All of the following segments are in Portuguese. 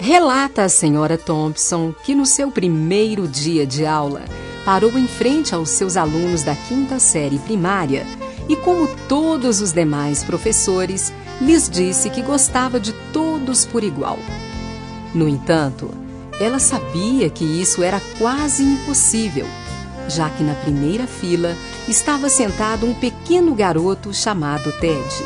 Relata a senhora Thompson que no seu primeiro dia de aula parou em frente aos seus alunos da quinta série primária e, como todos os demais professores, lhes disse que gostava de todos por igual. No entanto, ela sabia que isso era quase impossível, já que na primeira fila estava sentado um pequeno garoto chamado Ted.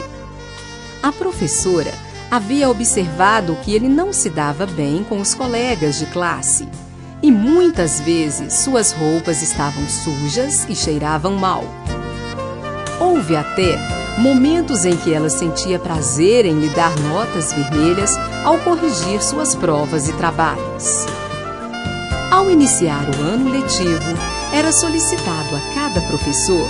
A professora havia observado que ele não se dava bem com os colegas de classe e muitas vezes suas roupas estavam sujas e cheiravam mal. Houve até momentos em que ela sentia prazer em lhe dar notas vermelhas ao corrigir suas provas e trabalhos. Ao iniciar o ano letivo, era solicitado a cada professor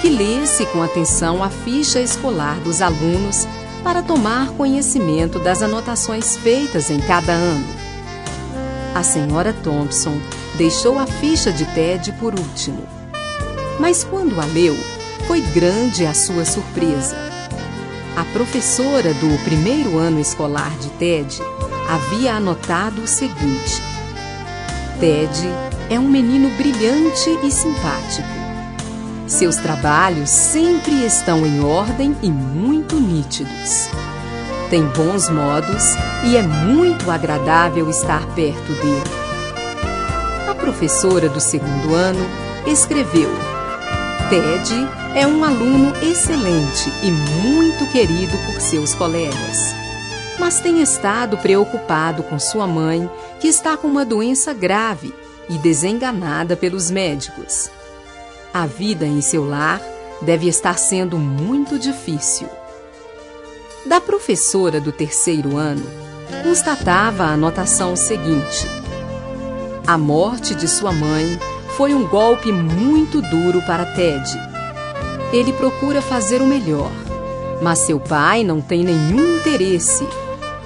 que lesse com atenção a ficha escolar dos alunos para tomar conhecimento das anotações feitas em cada ano. A senhora Thompson deixou a ficha de Ted por último. Mas quando a leu, foi grande a sua surpresa. A professora do primeiro ano escolar de Ted havia anotado o seguinte: Ted é um menino brilhante e simpático. Seus trabalhos sempre estão em ordem e muito nítidos. Tem bons modos e é muito agradável estar perto dele. A professora do segundo ano escreveu: Ted é um aluno excelente e muito querido por seus colegas. Mas tem estado preocupado com sua mãe, que está com uma doença grave e desenganada pelos médicos. A vida em seu lar deve estar sendo muito difícil. Da professora do terceiro ano, constatava a anotação seguinte: A morte de sua mãe foi um golpe muito duro para Ted. Ele procura fazer o melhor, mas seu pai não tem nenhum interesse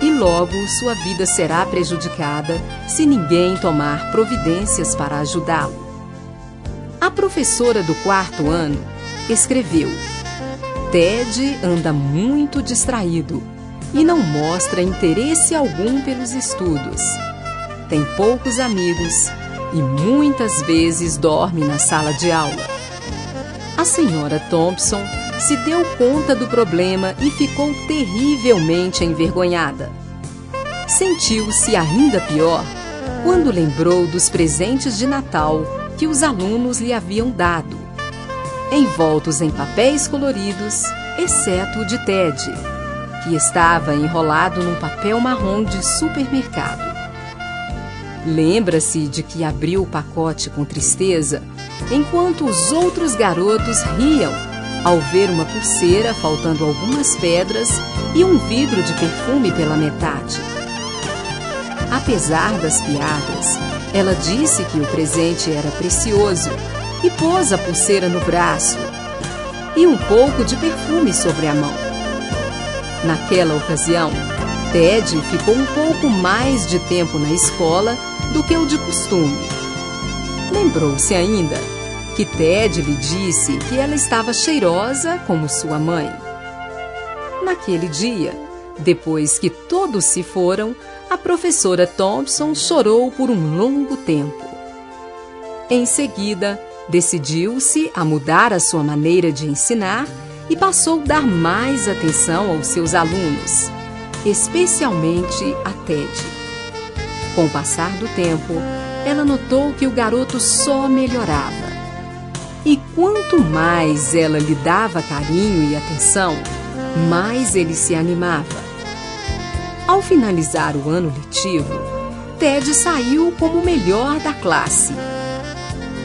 e logo sua vida será prejudicada se ninguém tomar providências para ajudá-lo. A professora do quarto ano escreveu: Ted anda muito distraído e não mostra interesse algum pelos estudos. Tem poucos amigos e muitas vezes dorme na sala de aula. A senhora Thompson se deu conta do problema e ficou terrivelmente envergonhada. Sentiu-se ainda pior quando lembrou dos presentes de Natal que os alunos lhe haviam dado, envoltos em papéis coloridos, exceto o de Ted, que estava enrolado num papel marrom de supermercado. Lembra-se de que abriu o pacote com tristeza, enquanto os outros garotos riam ao ver uma pulseira faltando algumas pedras e um vidro de perfume pela metade. Apesar das piadas, ela disse que o presente era precioso e pôs a pulseira no braço e um pouco de perfume sobre a mão. Naquela ocasião, Ted ficou um pouco mais de tempo na escola do que o de costume. Lembrou-se ainda que Ted lhe disse que ela estava cheirosa como sua mãe. Naquele dia, depois que todos se foram, a professora Thompson chorou por um longo tempo. Em seguida, decidiu-se a mudar a sua maneira de ensinar e passou a dar mais atenção aos seus alunos, especialmente a Ted. Com o passar do tempo, ela notou que o garoto só melhorava. E quanto mais ela lhe dava carinho e atenção, mais ele se animava. Ao finalizar o ano letivo, Ted saiu como o melhor da classe.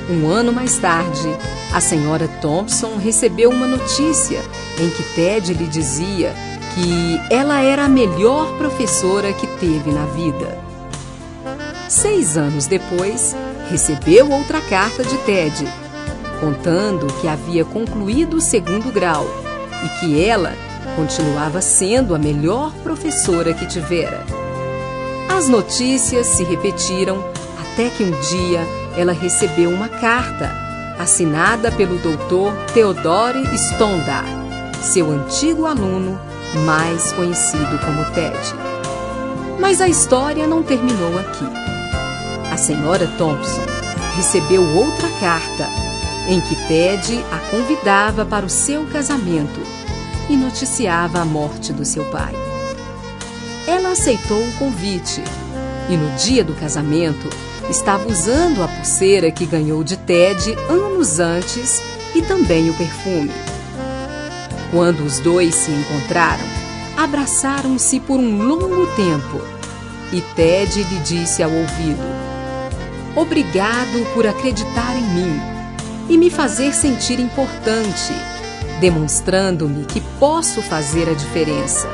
Um ano mais tarde, a senhora Thompson recebeu uma notícia em que Ted lhe dizia que ela era a melhor professora que teve na vida. Seis anos depois, recebeu outra carta de Ted, contando que havia concluído o segundo grau e que ela continuava sendo a melhor professora que tivera. As notícias se repetiram até que um dia ela recebeu uma carta assinada pelo doutor Theodore Stondar, seu antigo aluno, mais conhecido como Ted. Mas a história não terminou aqui. A senhora Thompson recebeu outra carta em que Ted a convidava para o seu casamento e noticiava a morte do seu pai. Ela aceitou o convite e no dia do casamento estava usando a pulseira que ganhou de Ted anos antes e também o perfume. Quando os dois se encontraram, abraçaram-se por um longo tempo e Ted lhe disse ao ouvido: Obrigado por acreditar em mim e me fazer sentir importante, demonstrando-me que posso fazer a diferença.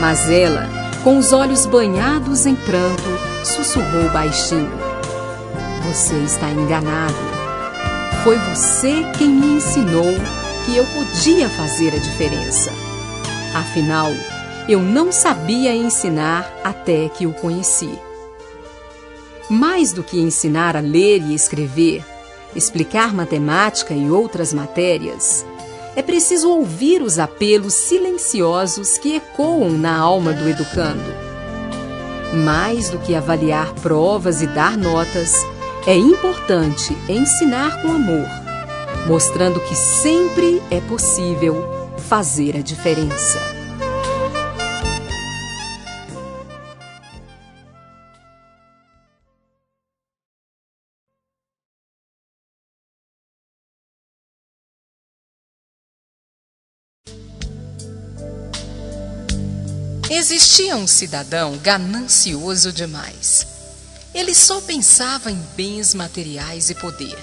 Mas ela, com os olhos banhados em pranto, sussurrou baixinho: Você está enganado. Foi você quem me ensinou que eu podia fazer a diferença. Afinal, eu não sabia ensinar até que o conheci. Mais do que ensinar a ler e escrever, explicar matemática e outras matérias, é preciso ouvir os apelos silenciosos que ecoam na alma do educando. Mais do que avaliar provas e dar notas, é importante ensinar com amor, mostrando que sempre é possível fazer a diferença. Existia um cidadão ganancioso demais. Ele só pensava em bens materiais e poder.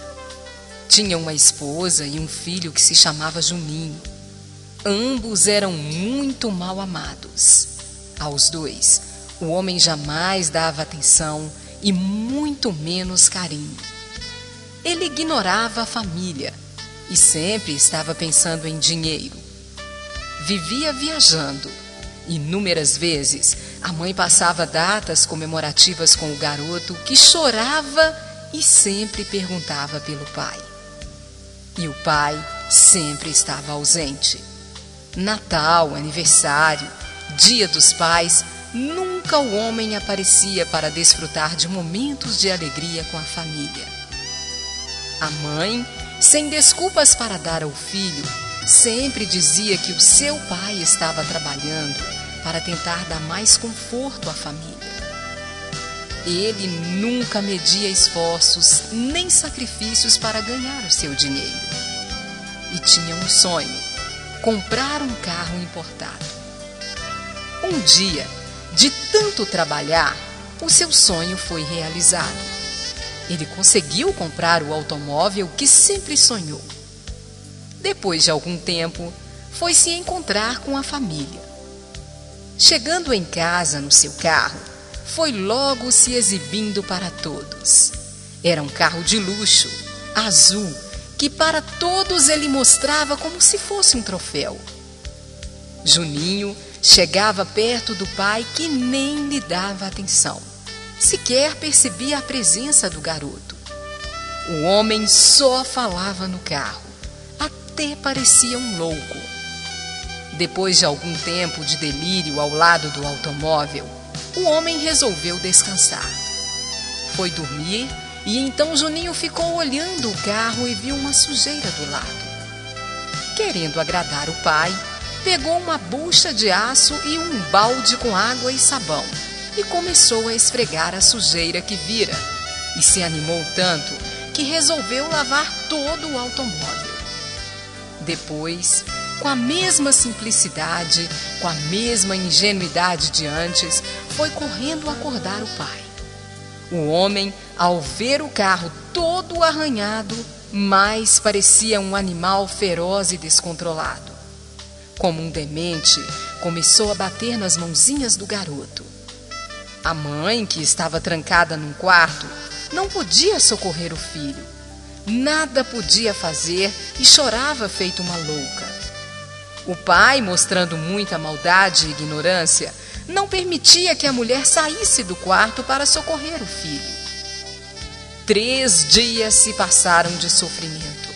Tinha uma esposa e um filho que se chamava Juninho. Ambos eram muito mal amados. Aos dois, o homem jamais dava atenção e muito menos carinho. Ele ignorava a família e sempre estava pensando em dinheiro. Vivia viajando Inúmeras vezes, a mãe passava datas comemorativas com o garoto que chorava e sempre perguntava pelo pai. E o pai sempre estava ausente. Natal, aniversário, Dia dos Pais, nunca o homem aparecia para desfrutar de momentos de alegria com a família. A mãe, sem desculpas para dar ao filho, sempre dizia que o seu pai estava trabalhando para tentar dar mais conforto à família. Ele nunca media esforços nem sacrifícios para ganhar o seu dinheiro. E tinha um sonho: comprar um carro importado. Um dia, de tanto trabalhar, o seu sonho foi realizado. Ele conseguiu comprar o automóvel que sempre sonhou. Depois de algum tempo, foi se encontrar com a família. Chegando em casa no seu carro, foi logo se exibindo para todos. Era um carro de luxo, azul, que para todos ele mostrava como se fosse um troféu. Juninho chegava perto do pai que nem lhe dava atenção. Sequer percebia a presença do garoto. O homem só falava no carro, até parecia um louco. Depois de algum tempo de delírio ao lado do automóvel, o homem resolveu descansar. Foi dormir e então Juninho ficou olhando o carro e viu uma sujeira do lado. Querendo agradar o pai, pegou uma bucha de aço e um balde com água e sabão e começou a esfregar a sujeira que vira. E se animou tanto que resolveu lavar todo o automóvel. Depois, com a mesma simplicidade, com a mesma ingenuidade de antes, foi correndo acordar o pai. O homem, ao ver o carro todo arranhado, mais parecia um animal feroz e descontrolado. Como um demente, começou a bater nas mãozinhas do garoto. A mãe, que estava trancada num quarto, não podia socorrer o filho. Nada podia fazer e chorava feito uma louca. O pai, mostrando muita maldade e ignorância, não permitia que a mulher saísse do quarto para socorrer o filho. Três dias se passaram de sofrimento,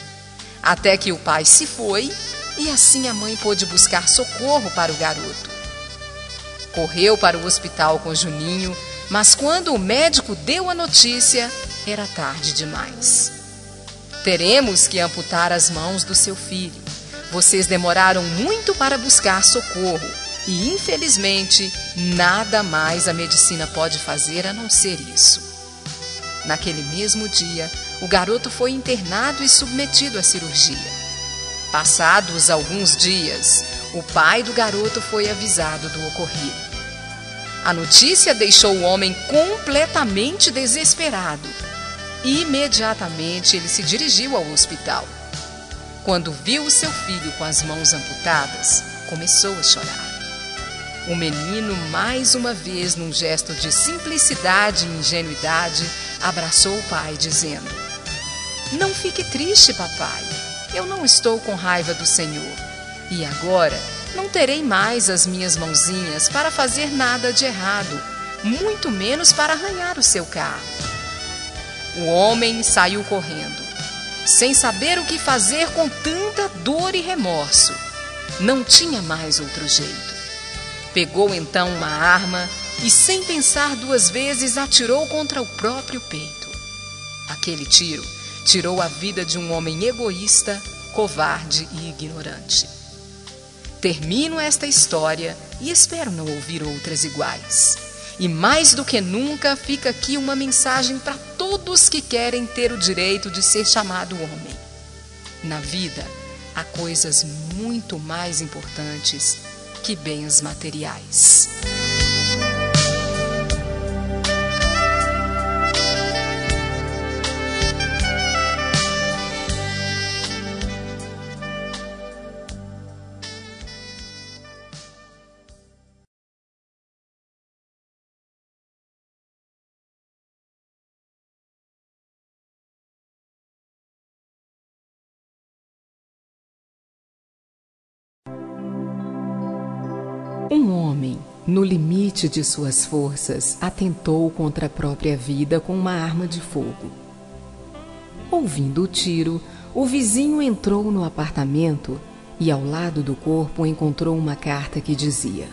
até que o pai se foi e assim a mãe pôde buscar socorro para o garoto. Correu para o hospital com Juninho, mas quando o médico deu a notícia, era tarde demais. Teremos que amputar as mãos do seu filho. Vocês demoraram muito para buscar socorro e, infelizmente, nada mais a medicina pode fazer a não ser isso. Naquele mesmo dia, o garoto foi internado e submetido à cirurgia. Passados alguns dias, o pai do garoto foi avisado do ocorrido. A notícia deixou o homem completamente desesperado. Imediatamente ele se dirigiu ao hospital. Quando viu seu filho com as mãos amputadas, começou a chorar. O menino, mais uma vez, num gesto de simplicidade e ingenuidade, abraçou o pai, dizendo: Não fique triste, papai. Eu não estou com raiva do Senhor. E agora não terei mais as minhas mãozinhas para fazer nada de errado, muito menos para arranhar o seu carro. O homem saiu correndo, sem saber o que fazer com tanta dor e remorso. Não tinha mais outro jeito. Pegou então uma arma e, sem pensar duas vezes, atirou contra o próprio peito. Aquele tiro tirou a vida de um homem egoísta, covarde e ignorante. Termino esta história e espero não ouvir outras iguais. E mais do que nunca fica aqui uma mensagem para todos que querem ter o direito de ser chamado homem. Na vida, há coisas muito mais importantes que bens materiais. No limite de suas forças, atentou contra a própria vida com uma arma de fogo. Ouvindo o tiro, o vizinho entrou no apartamento e, ao lado do corpo, encontrou uma carta que dizia: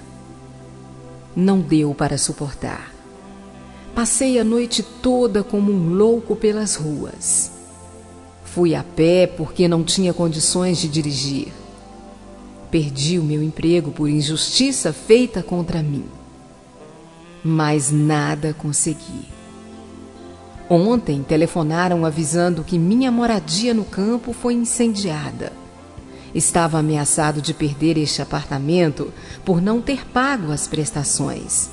Não deu para suportar. Passei a noite toda como um louco pelas ruas. Fui a pé porque não tinha condições de dirigir. Perdi o meu emprego por injustiça feita contra mim. Mas nada consegui. Ontem telefonaram avisando que minha moradia no campo foi incendiada. Estava ameaçado de perder este apartamento por não ter pago as prestações.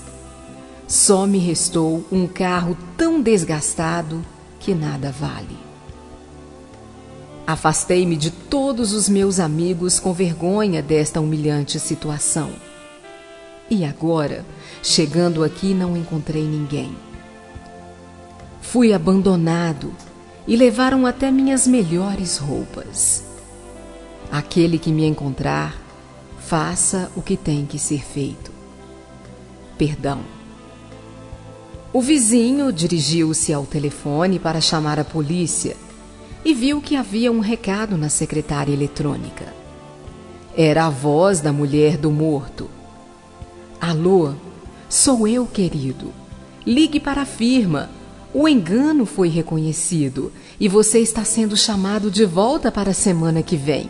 Só me restou um carro tão desgastado que nada vale. Afastei-me de todos os meus amigos com vergonha desta humilhante situação. E agora, chegando aqui, não encontrei ninguém. Fui abandonado e levaram até minhas melhores roupas. Aquele que me encontrar, faça o que tem que ser feito. Perdão. O vizinho dirigiu-se ao telefone para chamar a polícia e viu que havia um recado na secretária eletrônica. Era a voz da mulher do morto. Alô, sou eu, querido. Ligue para a firma. O engano foi reconhecido e você está sendo chamado de volta para a semana que vem.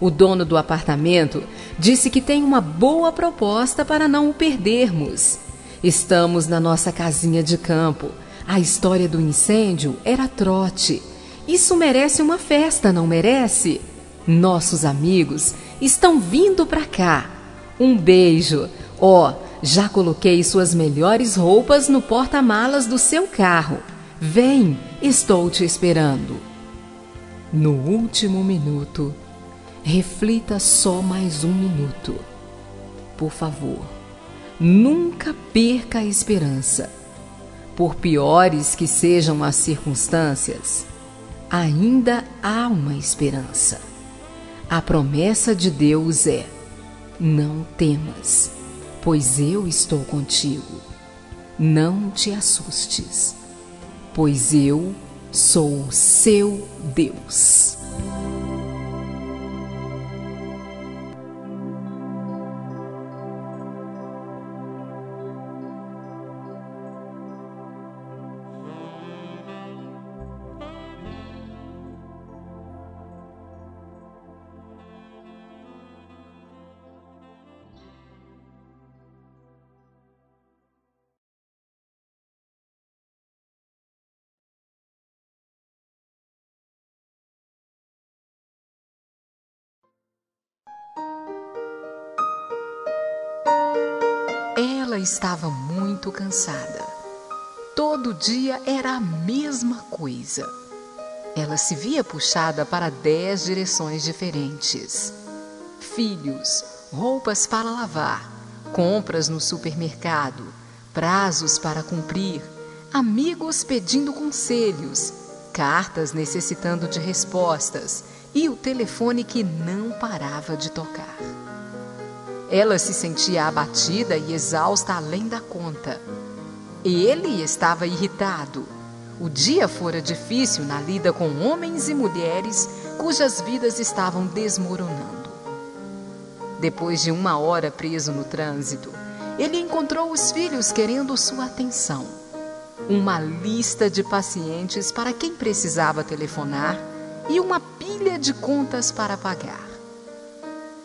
O dono do apartamento disse que tem uma boa proposta para não o perdermos. Estamos na nossa casinha de campo. A história do incêndio era trote isso merece uma festa, não merece? Nossos amigos estão vindo para cá. Um beijo. Ó, oh, já coloquei suas melhores roupas no porta-malas do seu carro. Vem, estou te esperando. No último minuto, reflita só mais um minuto. Por favor, nunca perca a esperança. Por piores que sejam as circunstâncias, ainda há uma esperança. A promessa de Deus é: não temas, pois eu estou contigo. Não te assustes, pois eu sou o seu Deus. Estava muito cansada. Todo dia era a mesma coisa. Ela se via puxada para dez direções diferentes: filhos, roupas para lavar, compras no supermercado, prazos para cumprir, amigos pedindo conselhos, cartas necessitando de respostas e o telefone que não parava de tocar. Ela se sentia abatida e exausta além da conta. Ele estava irritado. O dia fora difícil na lida com homens e mulheres cujas vidas estavam desmoronando. Depois de uma hora preso no trânsito, ele encontrou os filhos querendo sua atenção. Uma lista de pacientes para quem precisava telefonar e uma pilha de contas para pagar.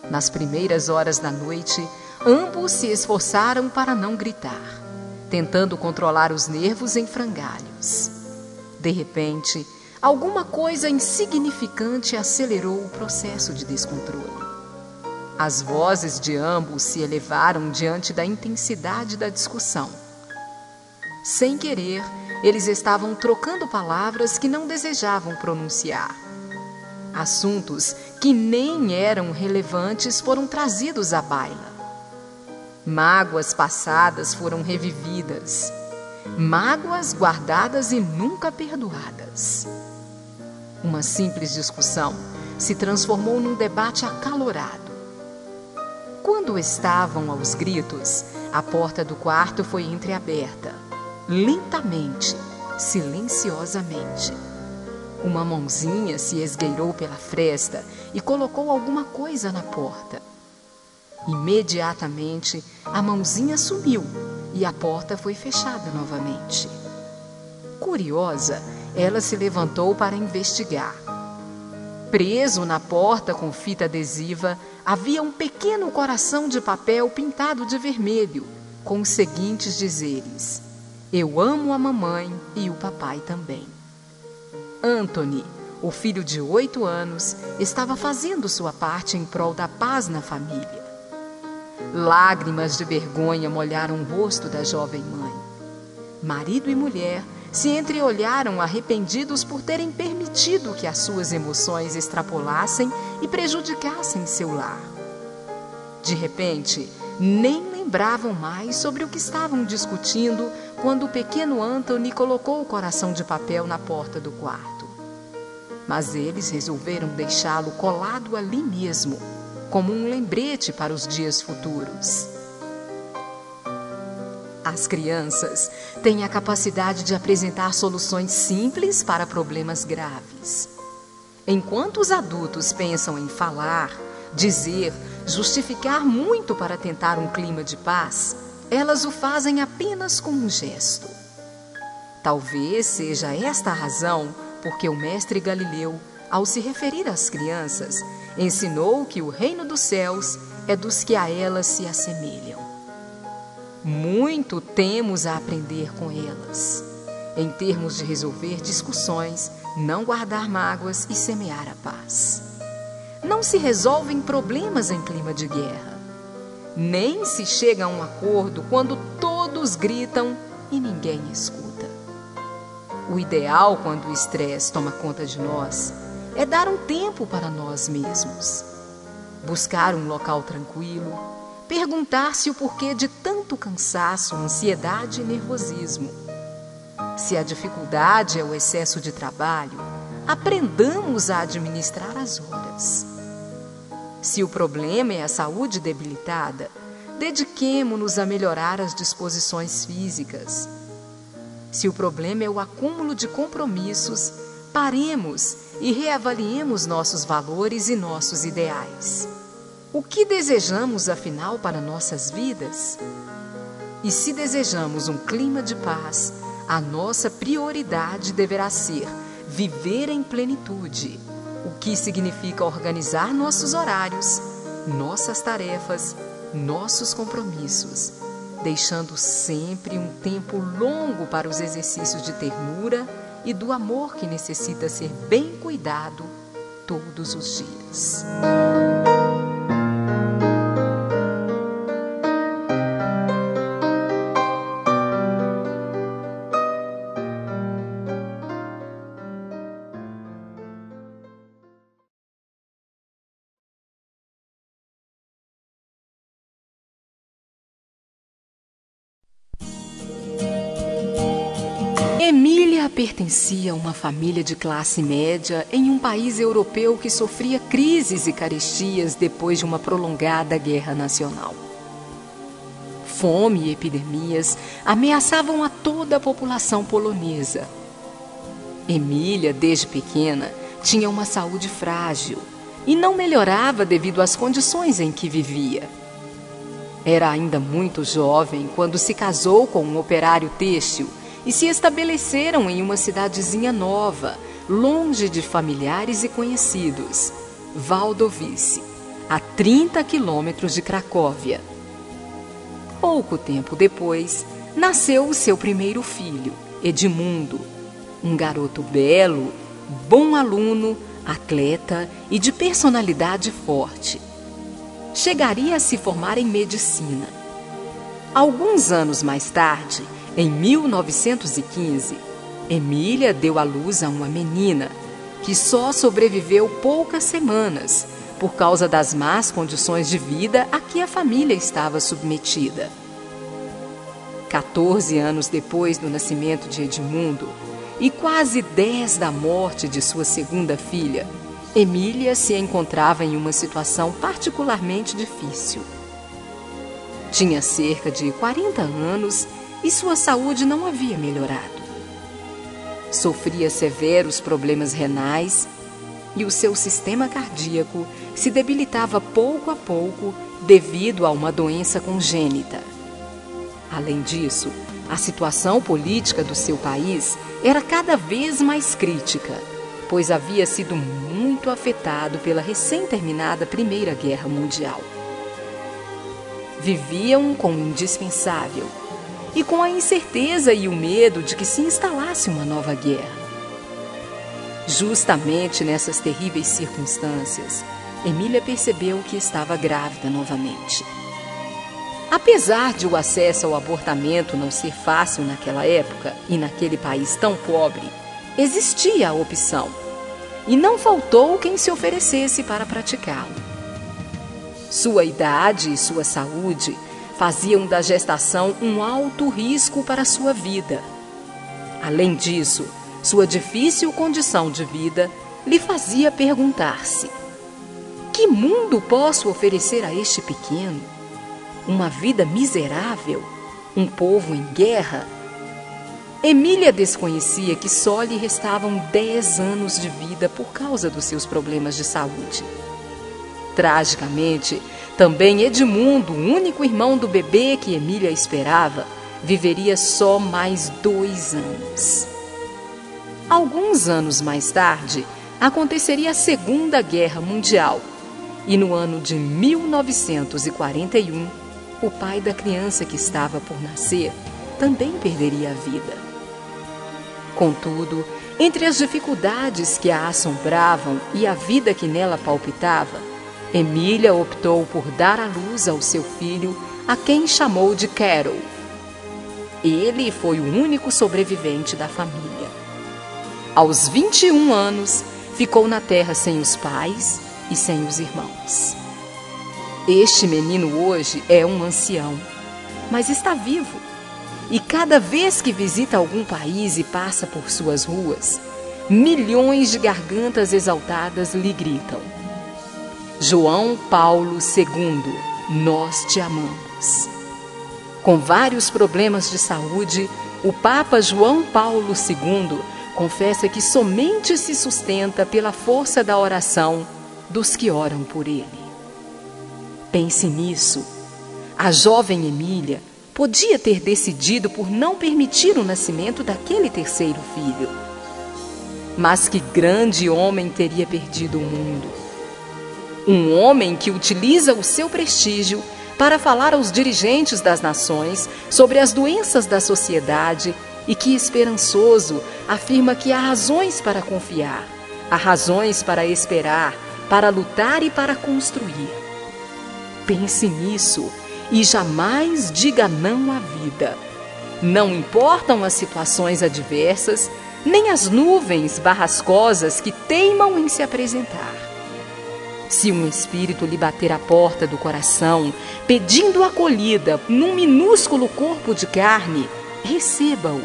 Nas primeiras horas da noite, ambos se esforçaram para não gritar, tentando controlar os nervos em frangalhos. De repente, alguma coisa insignificante acelerou o processo de descontrole. As vozes de ambos se elevaram diante da intensidade da discussão. Sem querer, eles estavam trocando palavras que não desejavam pronunciar. Assuntos que nem eram relevantes foram trazidos à baila. Mágoas passadas foram revividas. Mágoas guardadas e nunca perdoadas. Uma simples discussão se transformou num debate acalorado. Quando estavam aos gritos, a porta do quarto foi entreaberta, lentamente, silenciosamente. Uma mãozinha se esgueirou pela fresta e colocou alguma coisa na porta. Imediatamente, a mãozinha sumiu e a porta foi fechada novamente. Curiosa, ela se levantou para investigar. Preso na porta com fita adesiva, havia um pequeno coração de papel pintado de vermelho, com os seguintes dizeres: Eu amo a mamãe e o papai também. Anthony, o filho de oito anos, estava fazendo sua parte em prol da paz na família. Lágrimas de vergonha molharam o rosto da jovem mãe. Marido e mulher se entreolharam arrependidos por terem permitido que as suas emoções extrapolassem e prejudicassem seu lar. De repente, nem lembravam mais sobre o que estavam discutindo quando o pequeno Anthony colocou o coração de papel na porta do quarto mas eles resolveram deixá-lo colado ali mesmo, como um lembrete para os dias futuros. As crianças têm a capacidade de apresentar soluções simples para problemas graves. Enquanto os adultos pensam em falar, dizer, justificar muito para tentar um clima de paz, elas o fazem apenas com um gesto. Talvez seja esta a razão porque o mestre Galileu, ao se referir às crianças, ensinou que o reino dos céus é dos que a elas se assemelham. Muito temos a aprender com elas, em termos de resolver discussões, não guardar mágoas e semear a paz. Não se resolvem problemas em clima de guerra. Nem se chega a um acordo quando todos gritam e ninguém escuta. O ideal, quando o estresse toma conta de nós, é dar um tempo para nós mesmos. Buscar um local tranquilo, perguntar-se o porquê de tanto cansaço, ansiedade e nervosismo. Se a dificuldade é o excesso de trabalho, aprendamos a administrar as horas. Se o problema é a saúde debilitada, dediquemo-nos a melhorar as disposições físicas se o problema é o acúmulo de compromissos, paremos e reavaliemos nossos valores e nossos ideais. O que desejamos, afinal, para nossas vidas? E se desejamos um clima de paz, a nossa prioridade deverá ser viver em plenitude, o que significa organizar nossos horários, nossas tarefas, nossos compromissos deixando sempre um tempo longo para os exercícios de ternura e do amor que necessita ser bem cuidado todos os dias. Pertencia a uma família de classe média em um país europeu que sofria crises e carestias depois de uma prolongada guerra nacional. Fome e epidemias ameaçavam a toda a população polonesa. Emília, desde pequena, tinha uma saúde frágil e não melhorava devido às condições em que vivia. Era ainda muito jovem quando se casou com um operário têxtil e se estabeleceram em uma cidadezinha nova, longe de familiares e conhecidos, Waldowice, a 30 quilômetros de Cracóvia. Pouco tempo depois, nasceu o seu primeiro filho, Edmundo, um garoto belo, bom aluno, atleta e de personalidade forte. Chegaria a se formar em medicina. Alguns anos mais tarde, em 1915, Emília deu à luz a uma menina que só sobreviveu poucas semanas por causa das más condições de vida a que a família estava submetida. 14 anos depois do nascimento de Edmundo e quase 10 da morte de sua segunda filha, Emília se encontrava em uma situação particularmente difícil. Tinha cerca de 40 anos e sua saúde não havia melhorado. Sofria severos problemas renais e o seu sistema cardíaco se debilitava pouco a pouco devido a uma doença congênita. Além disso, a situação política do seu país era cada vez mais crítica, pois havia sido muito afetado pela recém-terminada Primeira Guerra Mundial. Viviam com o indispensável e com a incerteza e o medo de que se instalasse uma nova guerra. Justamente nessas terríveis circunstâncias, Emília percebeu que estava grávida novamente. Apesar de o acesso ao abortamento não ser fácil naquela época e naquele país tão pobre, existia a opção. E não faltou quem se oferecesse para praticá-lo. Sua idade e sua saúde faziam da gestação um alto risco para sua vida. Além disso, sua difícil condição de vida lhe fazia perguntar-se: que mundo posso oferecer a este pequeno? Uma vida miserável? Um povo em guerra? Emília desconhecia que só lhe restavam 10 anos de vida por causa dos seus problemas de saúde. Tragicamente, também Edmundo, o único irmão do bebê que Emília esperava, viveria só mais dois anos. Alguns anos mais tarde, aconteceria a Segunda Guerra Mundial. E no ano de 1941, o pai da criança que estava por nascer também perderia a vida. Contudo, entre as dificuldades que a assombravam e a vida que nela palpitava, Emília optou por dar à luz ao seu filho, a quem chamou de Carol. Ele foi o único sobrevivente da família. Aos 21 anos, ficou na terra sem os pais e sem os irmãos. Este menino hoje é um ancião, mas está vivo. E cada vez que visita algum país e passa por suas ruas, milhões de gargantas exaltadas lhe gritam: João Paulo II, nós te amamos. Com vários problemas de saúde, o Papa João Paulo II confessa que somente se sustenta pela força da oração dos que oram por ele. Pense nisso. A jovem Emília podia ter decidido por não permitir o nascimento daquele terceiro filho. Mas que grande homem teria perdido o mundo! Um homem que utiliza o seu prestígio para falar aos dirigentes das nações sobre as doenças da sociedade e que, esperançoso, afirma que há razões para confiar, há razões para esperar, para lutar e para construir. Pense nisso e jamais diga não à vida. Não importam as situações adversas, nem as nuvens barrascosas que teimam em se apresentar. Se um espírito lhe bater à porta do coração, pedindo acolhida num minúsculo corpo de carne, receba-o.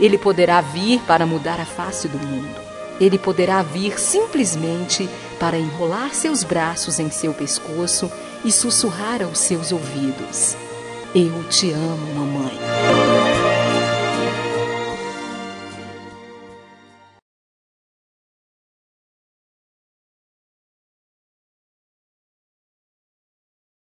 Ele poderá vir para mudar a face do mundo. Ele poderá vir simplesmente para enrolar seus braços em seu pescoço e sussurrar aos seus ouvidos: Eu te amo, mamãe.